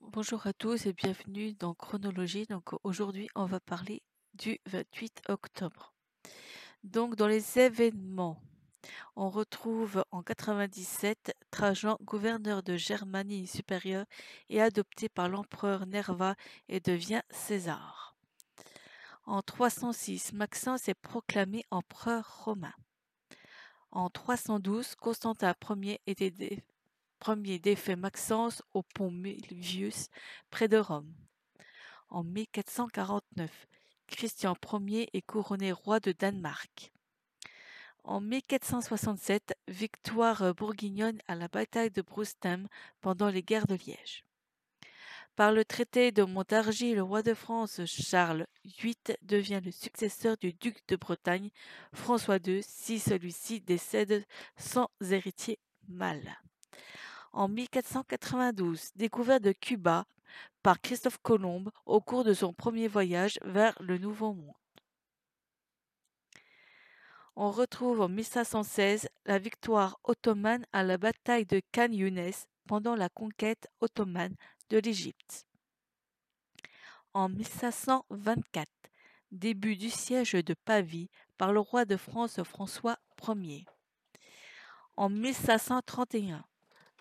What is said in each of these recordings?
Bonjour à tous et bienvenue dans Chronologie. Aujourd'hui, on va parler du 28 octobre. Donc dans les événements, on retrouve en 97 Trajan, gouverneur de Germanie supérieure, est adopté par l'empereur Nerva et devient César. En 306, Maxence est proclamé empereur romain. En 312, Constantin Ier était premier défait Maxence au pont Milvius, près de Rome. En 1449, Christian Ier est couronné roi de Danemark. En 1467, victoire bourguignonne à la bataille de Brustem pendant les guerres de Liège. Par le traité de Montargis, le roi de France Charles VIII devient le successeur du duc de Bretagne François II si celui-ci décède sans héritier mâle en 1492, découverte de Cuba par Christophe Colomb au cours de son premier voyage vers le Nouveau Monde. On retrouve en 1516 la victoire ottomane à la bataille de Khan Younes pendant la conquête ottomane de l'Égypte. En 1524, début du siège de Pavie par le roi de France François Ier. En 1531,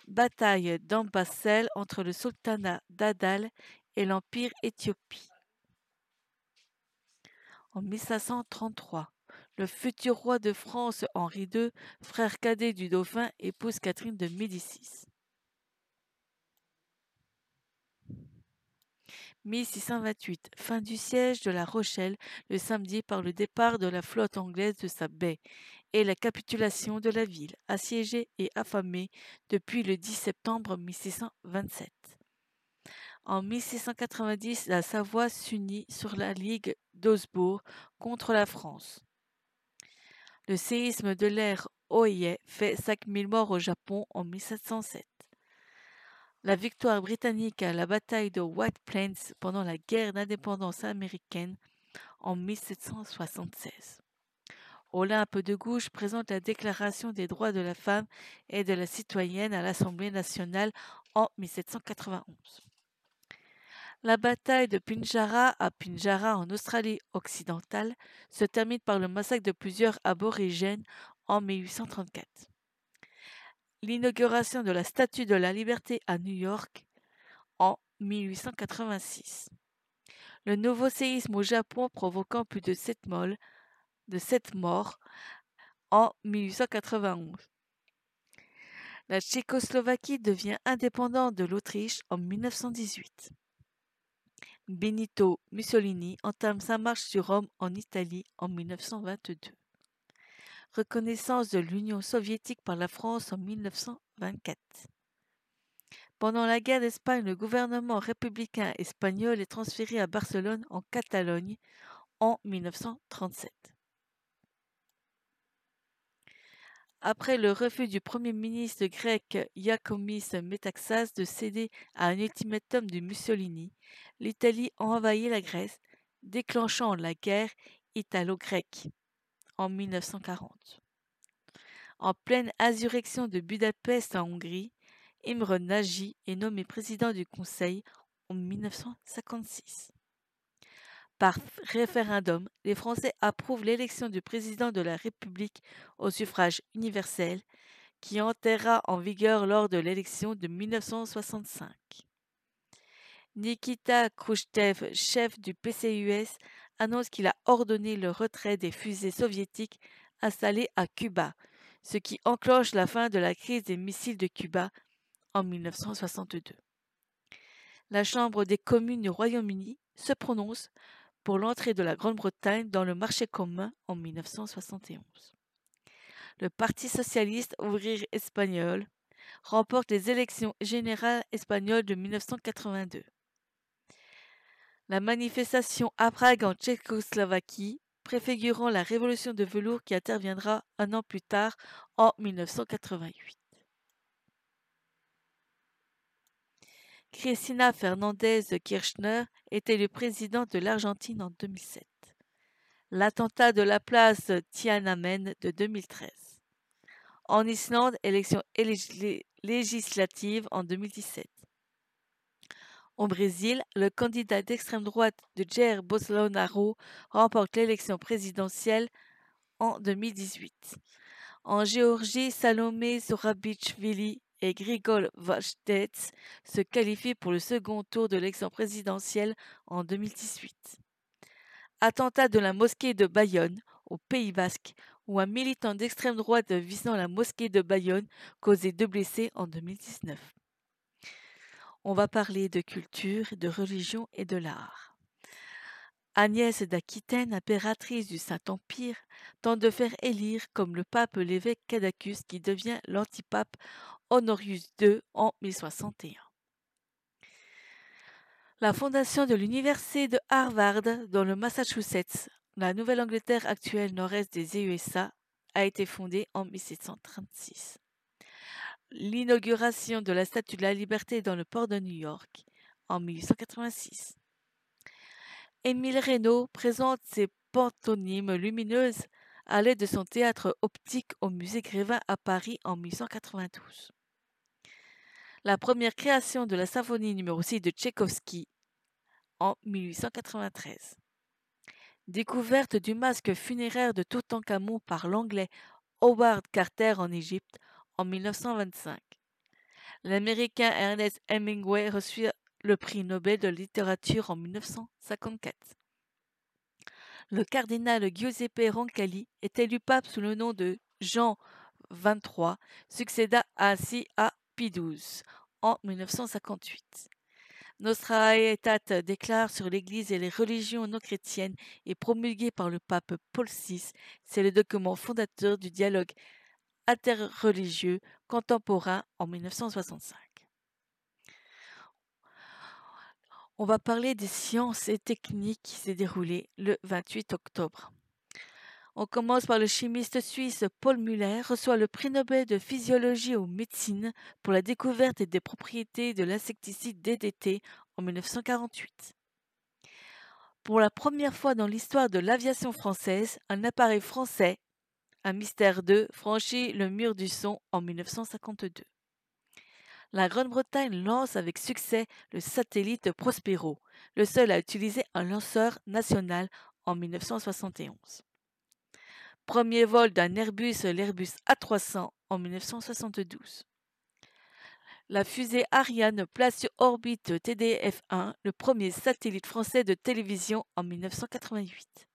Bataille d'Ambassel entre le sultanat d'Adal et l'Empire éthiopie. En 1533, le futur roi de France Henri II, frère cadet du dauphin, épouse Catherine de Médicis. 1628, fin du siège de La Rochelle le samedi par le départ de la flotte anglaise de sa baie et la capitulation de la ville, assiégée et affamée depuis le 10 septembre 1627. En 1690, la Savoie s'unit sur la Ligue d'Augsbourg contre la France. Le séisme de l'ère Oye fait 5000 morts au Japon en 1707 la victoire britannique à la bataille de White Plains pendant la guerre d'indépendance américaine en 1776. Olympe de Gouges présente la Déclaration des droits de la femme et de la citoyenne à l'Assemblée nationale en 1791. La bataille de Pinjarra à Pinjarra en Australie occidentale se termine par le massacre de plusieurs aborigènes en 1834 l'inauguration de la Statue de la Liberté à New York en 1886. Le nouveau séisme au Japon provoquant plus de 7, de morts en 1891. La Tchécoslovaquie devient indépendante de l'Autriche en 1918. Benito Mussolini entame sa marche sur Rome en Italie en 1922 reconnaissance de l'Union soviétique par la France en 1924. Pendant la guerre d'Espagne, le gouvernement républicain espagnol est transféré à Barcelone en Catalogne en 1937. Après le refus du premier ministre grec Iacomis Metaxas de céder à un ultimatum de Mussolini, l'Italie envahit la Grèce, déclenchant la guerre italo-grecque en 1940. En pleine insurrection de Budapest en Hongrie, Imre Nagy est nommé président du Conseil en 1956. Par référendum, les Français approuvent l'élection du président de la République au suffrage universel qui enterra en vigueur lors de l'élection de 1965. Nikita Khrouchtchev, chef du PCUS, annonce qu'il a ordonné le retrait des fusées soviétiques installées à Cuba, ce qui enclenche la fin de la crise des missiles de Cuba en 1962. La Chambre des communes du Royaume-Uni se prononce pour l'entrée de la Grande-Bretagne dans le marché commun en 1971. Le Parti socialiste ouvrier espagnol remporte les élections générales espagnoles de 1982. La manifestation à Prague en Tchécoslovaquie, préfigurant la révolution de velours qui interviendra un an plus tard en 1988. Cristina Fernandez Kirchner était le président de l'Argentine en 2007. L'attentat de la place Tiananmen de 2013. En Islande, élection législative en 2017. Au Brésil, le candidat d'extrême droite de Jair Bolsonaro remporte l'élection présidentielle en 2018. En Géorgie, Salomé Zourabichvili et Grigol Vajtets se qualifient pour le second tour de l'élection présidentielle en 2018. Attentat de la mosquée de Bayonne, au Pays basque, où un militant d'extrême droite visant la mosquée de Bayonne causait deux blessés en 2019. On va parler de culture, de religion et de l'art. Agnès d'Aquitaine, impératrice du Saint-Empire, tente de faire élire comme le pape l'évêque Cadacus qui devient l'antipape Honorius II en 1061. La fondation de l'université de Harvard dans le Massachusetts, la Nouvelle-Angleterre actuelle nord-est des USA, a été fondée en 1736. L'inauguration de la Statue de la Liberté dans le port de New York en 1886. Émile Reynaud présente ses pantomimes lumineuses à l'aide de son théâtre optique au musée Grévin à Paris en 1892. La première création de la symphonie numéro 6 de Tchaïkovski en 1893. Découverte du masque funéraire de Toutankhamon par l'anglais Howard Carter en Égypte en 1925. L'américain Ernest Hemingway reçut le prix Nobel de littérature en 1954. Le cardinal Giuseppe Roncalli est élu pape sous le nom de Jean XXIII, succéda ainsi à XII en 1958. Nostra Aetate déclare sur l'Église et les religions non chrétiennes et promulgué par le pape Paul VI. C'est le document fondateur du dialogue interreligieux contemporain en 1965. On va parler des sciences et techniques qui s'est déroulées le 28 octobre. On commence par le chimiste suisse Paul Muller reçoit le prix Nobel de physiologie ou médecine pour la découverte des propriétés de l'insecticide DDT en 1948. Pour la première fois dans l'histoire de l'aviation française, un appareil français, un Mystère 2, franchit le mur du son en 1952 la Grande-Bretagne lance avec succès le satellite Prospero, le seul à utiliser un lanceur national en 1971. Premier vol d'un Airbus, l'Airbus A300 en 1972. La fusée Ariane place sur orbite TDF-1, le premier satellite français de télévision en 1988.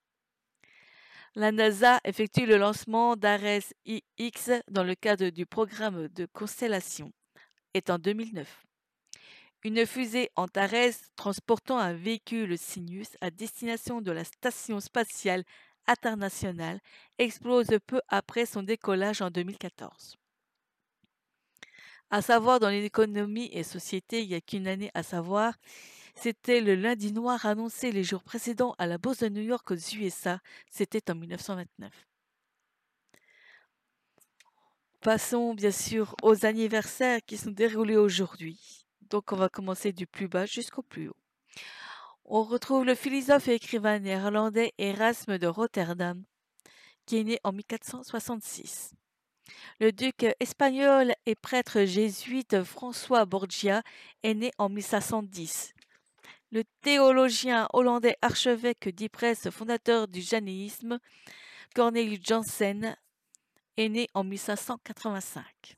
La NASA effectue le lancement d'Ares IX dans le cadre du programme de constellation est en 2009. Une fusée Antares transportant un véhicule Sinus à destination de la Station spatiale internationale explose peu après son décollage en 2014. À savoir, dans l'économie et société, il n'y a qu'une année à savoir, c'était le lundi noir annoncé les jours précédents à la Bourse de New York aux USA, c'était en 1929. Passons bien sûr aux anniversaires qui sont déroulés aujourd'hui. Donc on va commencer du plus bas jusqu'au plus haut. On retrouve le philosophe et écrivain néerlandais Erasme de Rotterdam, qui est né en 1466. Le duc espagnol et prêtre jésuite François Borgia est né en 1510. Le théologien hollandais archevêque d'Ypres, fondateur du janéisme, Cornelius Janssen, est née en 1585.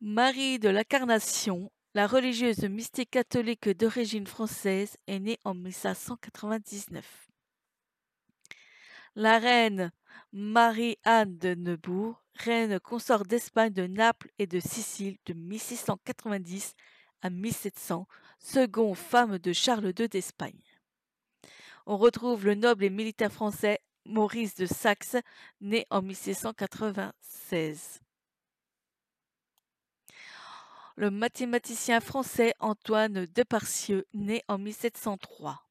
Marie de l'Incarnation, la religieuse mystique catholique d'origine française, est née en 1599. La reine Marie-Anne de Neubourg, reine consort d'Espagne, de Naples et de Sicile de 1690 à 1700, seconde femme de Charles II d'Espagne. On retrouve le noble et militaire français Maurice de Saxe, né en 1696. Le mathématicien français Antoine Deparcieux, né en 1703.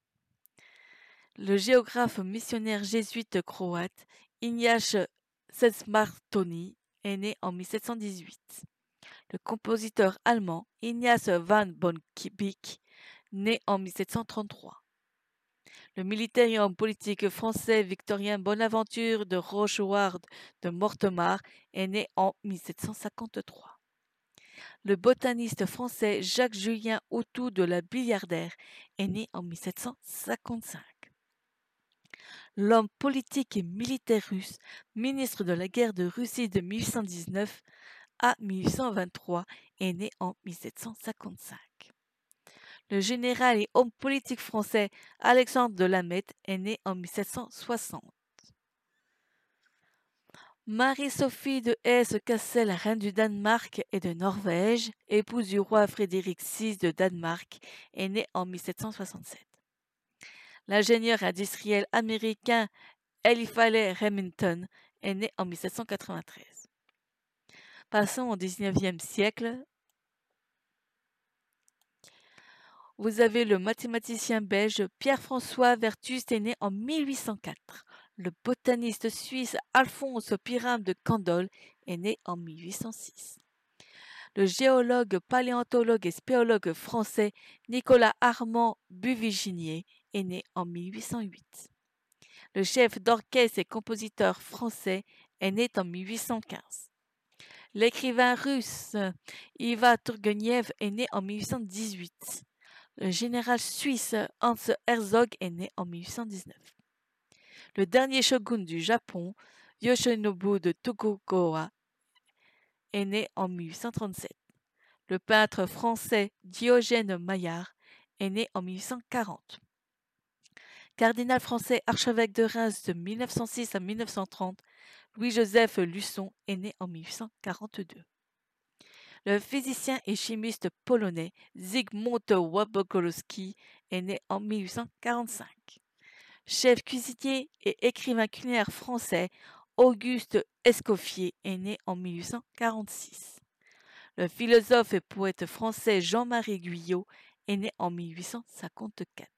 Le géographe missionnaire jésuite croate Ignace Sesmartoni est né en 1718. Le compositeur allemand Ignaz van Bonkibik, né en 1733 le militaire et homme politique français Victorien Bonaventure de Rocheward de Mortemart est né en 1753. Le botaniste français Jacques-Julien Autou de la Billiardère est né en 1755. L'homme politique et militaire russe, ministre de la guerre de Russie de 1819 à 1823, est né en 1755. Le général et homme politique français Alexandre de Lameth est né en 1760. Marie-Sophie de Hesse-Kassel, reine du Danemark et de Norvège, épouse du roi Frédéric VI de Danemark, est née en 1767. L'ingénieur industriel américain Eliphale Remington est né en 1793. Passons au XIXe siècle. Vous avez le mathématicien belge Pierre-François Vertus est né en 1804. Le botaniste suisse Alphonse Pyram de Candolle est né en 1806. Le géologue, paléontologue et spéologue français Nicolas Armand Buviginier est né en 1808. Le chef d'orchestre et compositeur français est né en 1815. L'écrivain russe Iva Turgenev est né en 1818. Le général suisse Hans Herzog est né en 1819 le dernier shogun du Japon, Yoshinobu de Tokugawa, est né en 1837. Le peintre français Diogène Maillard est né en 1840. Cardinal français archevêque de Reims de 1906 à 1930, Louis-Joseph Luçon est né en 1842. Le physicien et chimiste polonais Zygmunt Wabogolski est né en 1845 chef cuisinier et écrivain culinaire français, Auguste Escoffier est né en 1846. Le philosophe et poète français Jean-Marie Guyot est né en 1854.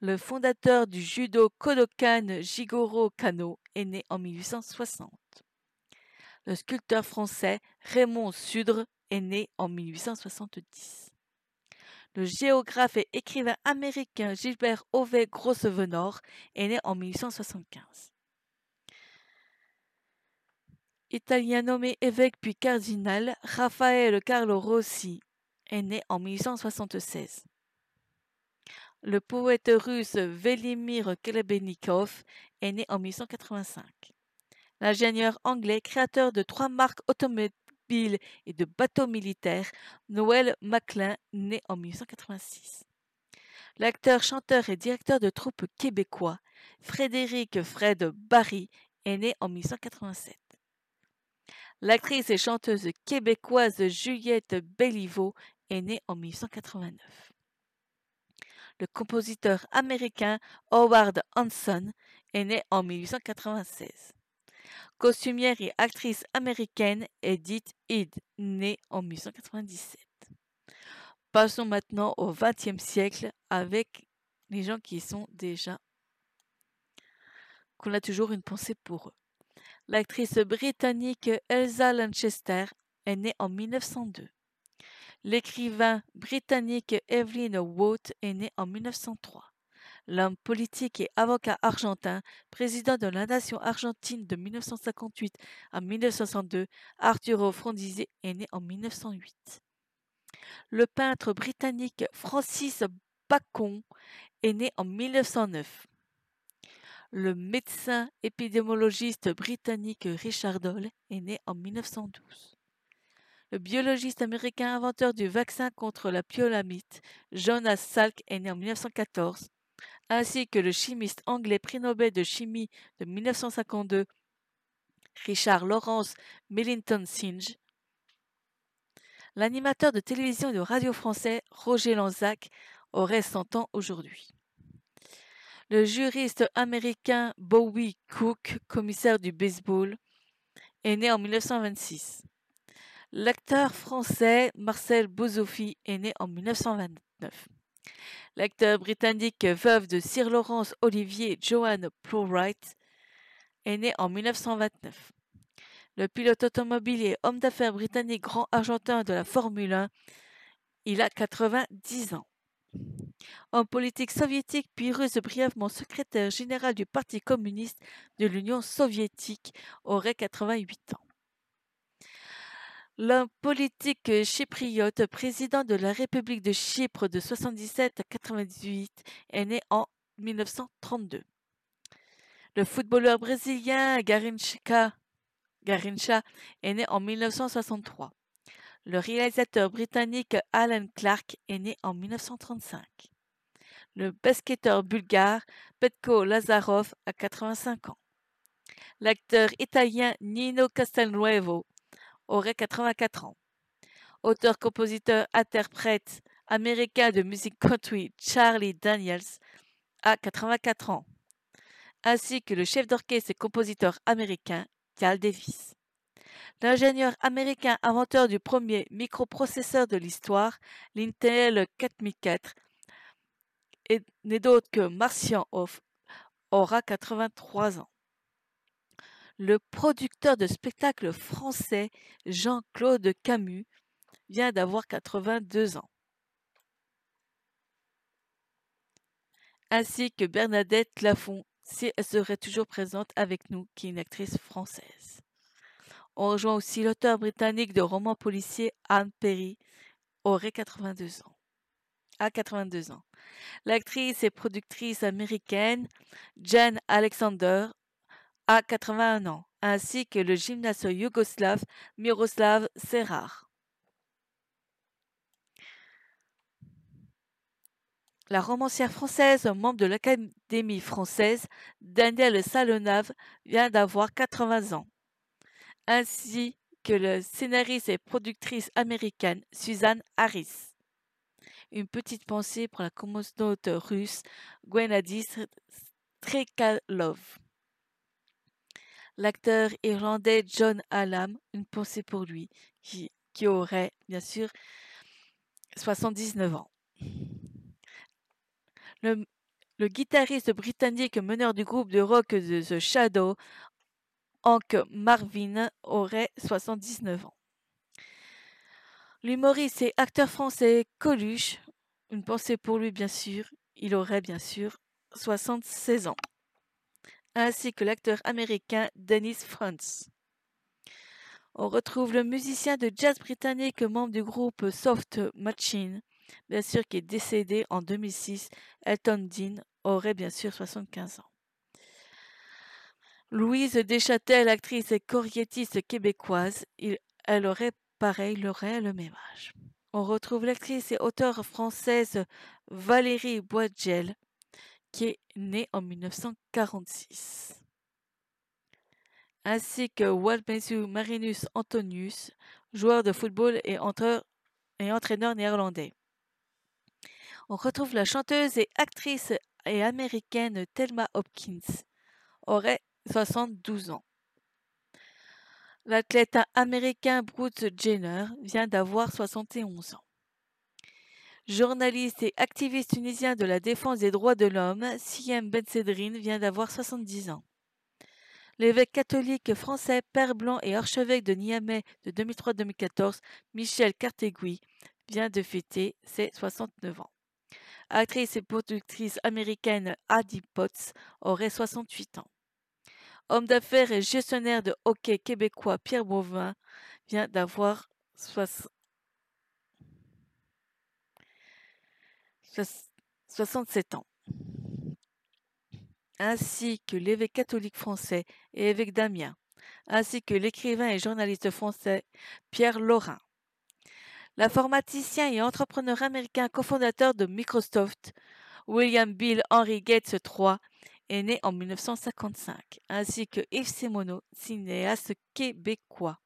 Le fondateur du judo Kodokan Jigoro Kano est né en 1860. Le sculpteur français Raymond Sudre est né en 1870 le géographe et écrivain américain Gilbert Ove Grosvenor est né en 1875. Italien nommé évêque puis cardinal, Raphaël Carlo Rossi est né en 1876. Le poète russe Velimir Klebenikov est né en 1885. L'ingénieur anglais, créateur de trois marques et de bateaux militaires, Noël Maclin, né en 1886. L'acteur, chanteur et directeur de troupe québécois, Frédéric Fred Barry, est né en 1887. L'actrice et chanteuse québécoise Juliette Béliveau est née en 1889. Le compositeur américain Howard Hanson est né en 1896 costumière et actrice américaine Edith Head, née en 1897. Passons maintenant au XXe siècle avec les gens qui sont déjà qu'on a toujours une pensée pour eux. L'actrice britannique Elsa Lanchester est née en 1902. L'écrivain britannique Evelyn Waugh est né en 1903 l'homme politique et avocat argentin, président de la nation argentine de 1958 à 1962, Arturo Frondizi est né en 1908. Le peintre britannique Francis Bacon est né en 1909. Le médecin épidémiologiste britannique Richard Doll est né en 1912. Le biologiste américain inventeur du vaccin contre la pyolamite, Jonas Salk, est né en 1914 ainsi que le chimiste anglais prix Nobel de chimie de 1952 Richard Lawrence Millington Synge, l'animateur de télévision et de radio français Roger Lanzac aurait 100 ans aujourd'hui. Le juriste américain Bowie Cook, commissaire du baseball, est né en 1926. L'acteur français Marcel Bozofi est né en 1929. L'acteur britannique veuve de Sir Laurence Olivier Joanne Plowright est né en 1929. Le pilote automobile et homme d'affaires britannique grand argentin de la Formule 1, il a 90 ans. Homme politique soviétique puis russe brièvement secrétaire général du Parti communiste de l'Union soviétique, aurait 88 ans. L'homme politique chypriote, président de la République de Chypre de 77 à 98, est né en 1932. Le footballeur brésilien Garincha, est né en 1963. Le réalisateur britannique Alan Clark est né en 1935. Le basketteur bulgare Petko Lazarov a 85 ans. L'acteur italien Nino Castelnuovo aurait 84 ans. Auteur, compositeur, interprète américain de musique country Charlie Daniels a 84 ans, ainsi que le chef d'orchestre et compositeur américain Cal Davis. L'ingénieur américain inventeur du premier microprocesseur de l'histoire, l'Intel 4004, n'est d'autre que Martian Hoff, aura 83 ans. Le producteur de spectacles français Jean-Claude Camus vient d'avoir 82 ans. Ainsi que Bernadette Lafont, si elle serait toujours présente avec nous, qui est une actrice française. On rejoint aussi l'auteur britannique de romans policiers Anne Perry, aurait 82 ans. À 82 ans. L'actrice et productrice américaine Jen Alexander a 81 ans, ainsi que le gymnaste yougoslave Miroslav Serar. La romancière française, membre de l'Académie française, Danielle Salonave, vient d'avoir 80 ans, ainsi que le scénariste et productrice américaine Suzanne Harris. Une petite pensée pour la communauté russe Gwenadis Trekalov. L'acteur irlandais John Hallam, une pensée pour lui, qui, aurait bien sûr 79 ans. Le, le, guitariste britannique meneur du groupe de rock The Shadow, Hank Marvin, aurait 79 ans. L'humoriste et acteur français Coluche, une pensée pour lui bien sûr, il aurait bien sûr 76 ans ainsi que l'acteur américain Dennis Franz. On retrouve le musicien de jazz britannique membre du groupe Soft Machine, bien sûr qui est décédé en 2006. Elton Dean aurait bien sûr 75 ans. Louise Deschâtel, actrice et chorégraphe québécoise, elle aurait pareil, elle aurait le même âge. On retrouve l'actrice et auteure française Valérie Boisgel, qui est né en 1946, ainsi que Walmesu Marinus Antonius, joueur de football et, entraîneur néerlandais. On retrouve la chanteuse et actrice américaine Thelma Hopkins, aurait 72 ans. L'athlète américain Bruce Jenner vient d'avoir 71 ans. Journaliste et activiste tunisien de la défense des droits de l'homme, Siem Ben Sedrine vient d'avoir 70 ans. L'évêque catholique français, père blanc et archevêque de Niamey de 2003-2014, Michel Cartegui, vient de fêter ses 69 ans. Actrice et productrice américaine Adi Potts aurait 68 ans. Homme d'affaires et gestionnaire de hockey québécois Pierre Bauvin vient d'avoir 67 ans, ainsi que l'évêque catholique français et évêque d'Amiens, ainsi que l'écrivain et journaliste français Pierre Laurin. L'informaticien et entrepreneur américain cofondateur de Microsoft, William Bill Henry Gates III, est né en 1955, ainsi que Yves Simoneau, cinéaste québécois.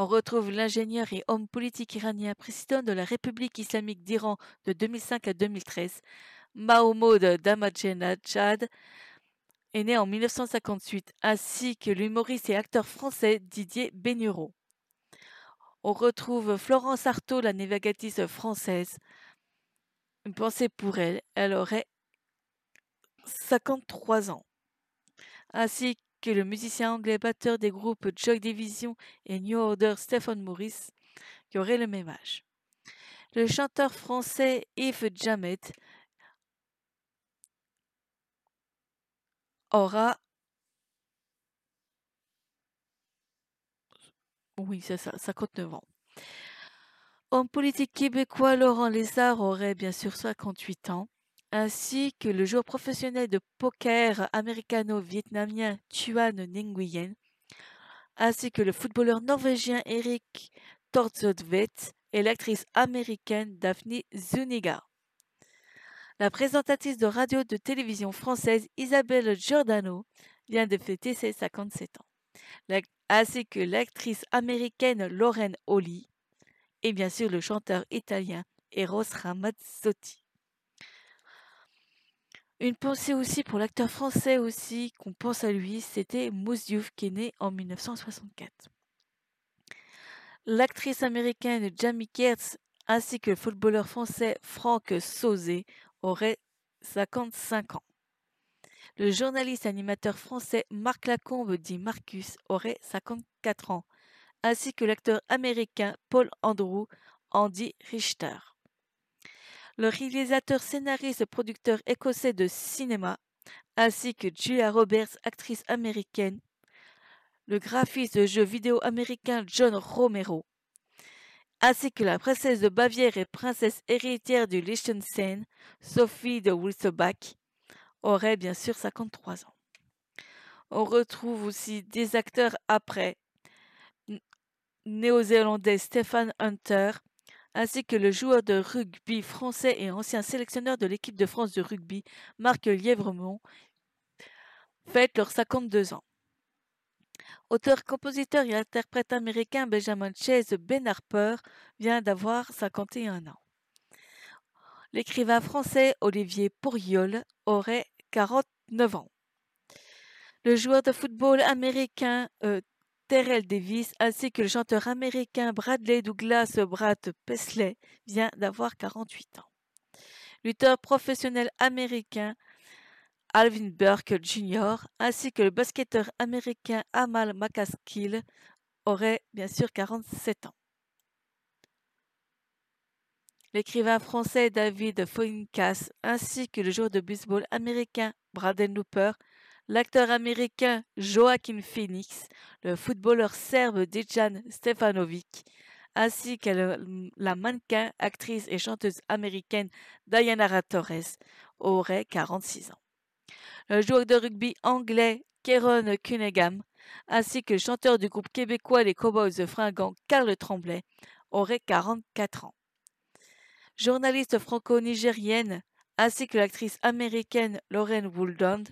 On retrouve l'ingénieur et homme politique iranien, président de la République islamique d'Iran de 2005 à 2013, Mahmoud Ahmadinejad, est né en 1958, ainsi que l'humoriste et acteur français Didier Bénureau. On retrouve Florence Artaud, la navigatrice française. Une pensée pour elle, elle aurait 53 ans. Ainsi que le musicien anglais batteur des groupes Joy Division et New Order Stephen Morris, qui aurait le même âge. Le chanteur français Yves Jamet aura Oui, c'est ça, 59 ans. Homme politique québécois, Laurent Lézard aurait bien sûr 58 ans, ainsi que le joueur professionnel de poker américano-vietnamien Tuan Nguyen, ainsi que le footballeur norvégien Erik Thorstvedt et l'actrice américaine Daphne Zuniga. La présentatrice de radio de télévision française Isabelle Giordano vient de fêter ses 57 ans, ainsi que l'actrice américaine Lauren Holly et bien sûr le chanteur italien Eros Ramazzotti. Une pensée aussi pour l'acteur français aussi qu'on pense à lui, c'était Mousse qui est né en 1964. L'actrice américaine Jamie Kertz ainsi que le footballeur français Franck Sauzé aurait 55 ans. Le journaliste animateur français Marc Lacombe dit Marcus aurait 54 ans, ainsi que l'acteur américain Paul Andrew Andy Richter. Le réalisateur, scénariste et producteur écossais de cinéma, ainsi que Julia Roberts, actrice américaine, le graphiste de jeux vidéo américain John Romero, ainsi que la princesse de Bavière et princesse héritière du Liechtenstein, Sophie de Wilsebach, aurait bien sûr 53 ans. On retrouve aussi des acteurs après néo-zélandais Stephen Hunter, ainsi que le joueur de rugby français et ancien sélectionneur de l'équipe de France de rugby Marc Lièvremont, fêtent leurs 52 ans. Auteur, compositeur et interprète américain Benjamin Chase Ben Harper vient d'avoir 51 ans. L'écrivain français Olivier Pourriol aurait 49 ans. Le joueur de football américain euh, Terrell Davis ainsi que le chanteur américain Bradley Douglas Brad Paisley vient d'avoir 48 ans. Lutteur professionnel américain Alvin Burke Jr. ainsi que le basketteur américain Amal McCaskill auraient bien sûr 47 ans. L'écrivain français David Foynkas ainsi que le joueur de baseball américain Braden Looper l'acteur américain Joaquin Phoenix, le footballeur serbe Dejan Stefanovic, ainsi que la mannequin, actrice et chanteuse américaine Diana Torres, auraient 46 ans. Le joueur de rugby anglais Kieron Cunningham, ainsi que le chanteur du groupe québécois Les Cowboys de Fringant Carl Tremblay, auraient 44 ans. Journaliste franco-nigérienne, ainsi que l'actrice américaine Lauren Wooldon,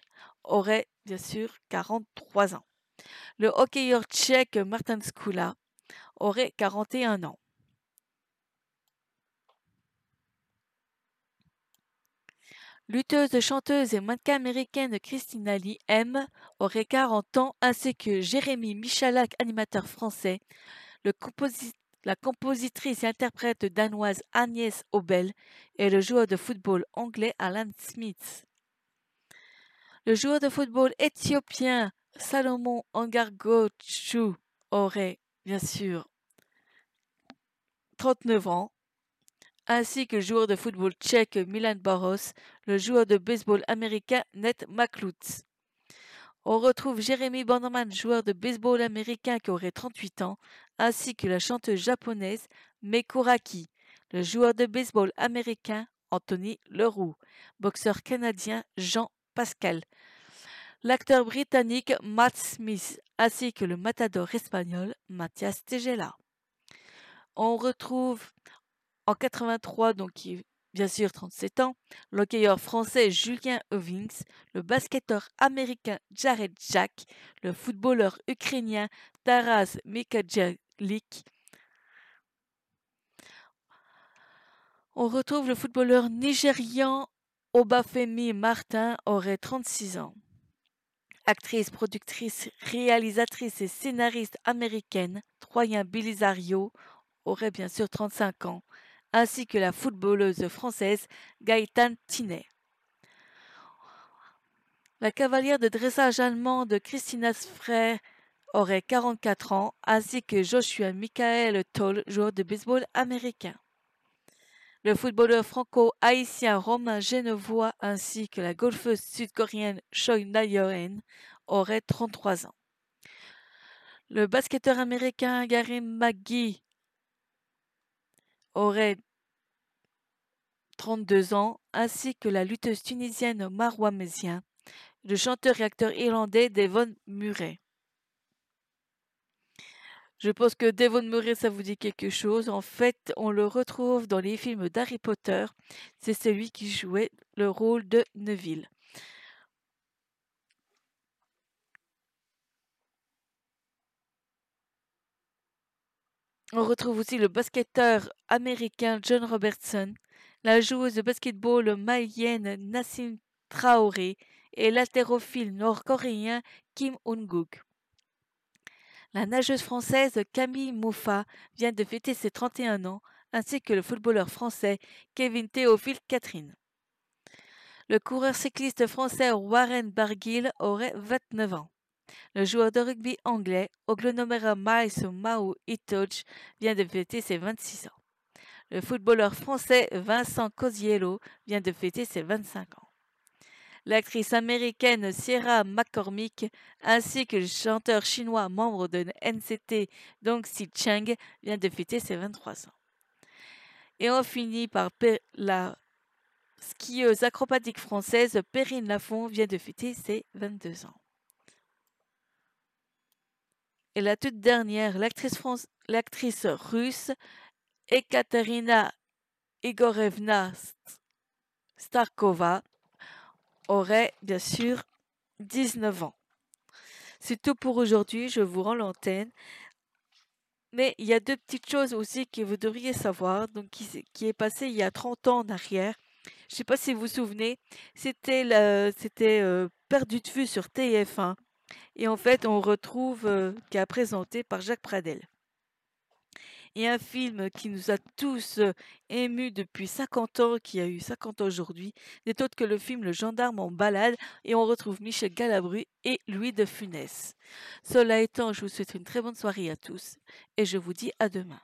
aurait bien sûr 43 ans. Le hockeyeur tchèque Martin Skula aurait 41 ans. Lutteuse, chanteuse et mannequin américaine Christina Lee M aurait 40 ans, ainsi que Jérémy Michalak, animateur français, la compositrice et interprète danoise Agnès Obel et le joueur de football anglais Alan Smith. Le joueur de football éthiopien Salomon Angargochu aurait, bien sûr, 39 ans, ainsi que le joueur de football tchèque Milan Boros, le joueur de baseball américain Ned McLutz. On retrouve Jeremy Bannerman, joueur de baseball américain qui aurait 38 ans, ainsi que la chanteuse japonaise Mekuraki, le joueur de baseball américain Anthony Leroux, boxeur canadien Jean Pascal, l'acteur britannique Matt Smith, ainsi que le matador espagnol Mathias Tegela. On retrouve en 83, donc qui bien sûr 37 ans, l'hockeyeur français Julien Ovings, le basketteur américain Jared Jack, le footballeur ukrainien Taras Mikajalik. On retrouve le footballeur nigérian Obafemi Martin aurait 36 ans. Actrice, productrice, réalisatrice et scénariste américaine, Troyen Belisario aurait bien sûr 35 ans, ainsi que la footballeuse française Gaëtane Tinet. La cavalière de dressage allemande Christina Frère aurait 44 ans, ainsi que Joshua Michael Toll, joueur de baseball américain. Le footballeur franco-haïtien Romain Genevois ainsi que la golfeuse sud-coréenne Choi Nayeon auraient 33 ans. Le basketteur américain Gary McGee aurait 32 ans, ainsi que la lutteuse tunisienne Marwa Mezien, le chanteur et acteur irlandais Devon Murray. Je pense que Devon Murray, ça vous dit quelque chose. En fait, on le retrouve dans les films d'Harry Potter. C'est celui qui jouait le rôle de Neville. On retrouve aussi le basketteur américain John Robertson, la joueuse de basketball malienne Nassim Traoré et l'haltérophile nord-coréen Kim Un-guk. La nageuse française Camille Mouffa vient de fêter ses 31 ans, ainsi que le footballeur français Kevin Théophile Catherine. Le coureur cycliste français Warren Barguil aurait 29 ans. Le joueur de rugby anglais Oglonomera Miles Mao Itoge vient de fêter ses 26 ans. Le footballeur français Vincent Cosiello vient de fêter ses 25 ans l'actrice américaine Sierra McCormick, ainsi que le chanteur chinois membre de NCT Dong Si Cheng vient de fêter ses 23 ans. Et on finit par la skieuse acrobatique française Perrine Lafont vient de fêter ses 22 ans. Et la toute dernière, l'actrice, russe Ekaterina Igorevna Starkova aurait bien sûr 19 ans. C'est tout pour aujourd'hui, je vous rends l'antenne. Mais il y a deux petites choses aussi que vous devriez savoir, donc qui, est passé il y a 30 ans en arrière. Je ne sais pas si vous vous souvenez, c'était euh, perdu de vue sur TF1. Et en fait, on retrouve euh, qui a présenté par Jacques Pradel et un film qui nous a tous émus depuis 50 ans, qui a eu 50 ans aujourd'hui, n'est autre que le film Le gendarme en balade, et on retrouve Michel Galabru et Louis de Funès. Cela étant, je vous souhaite une très bonne soirée à tous, et je vous dis à demain.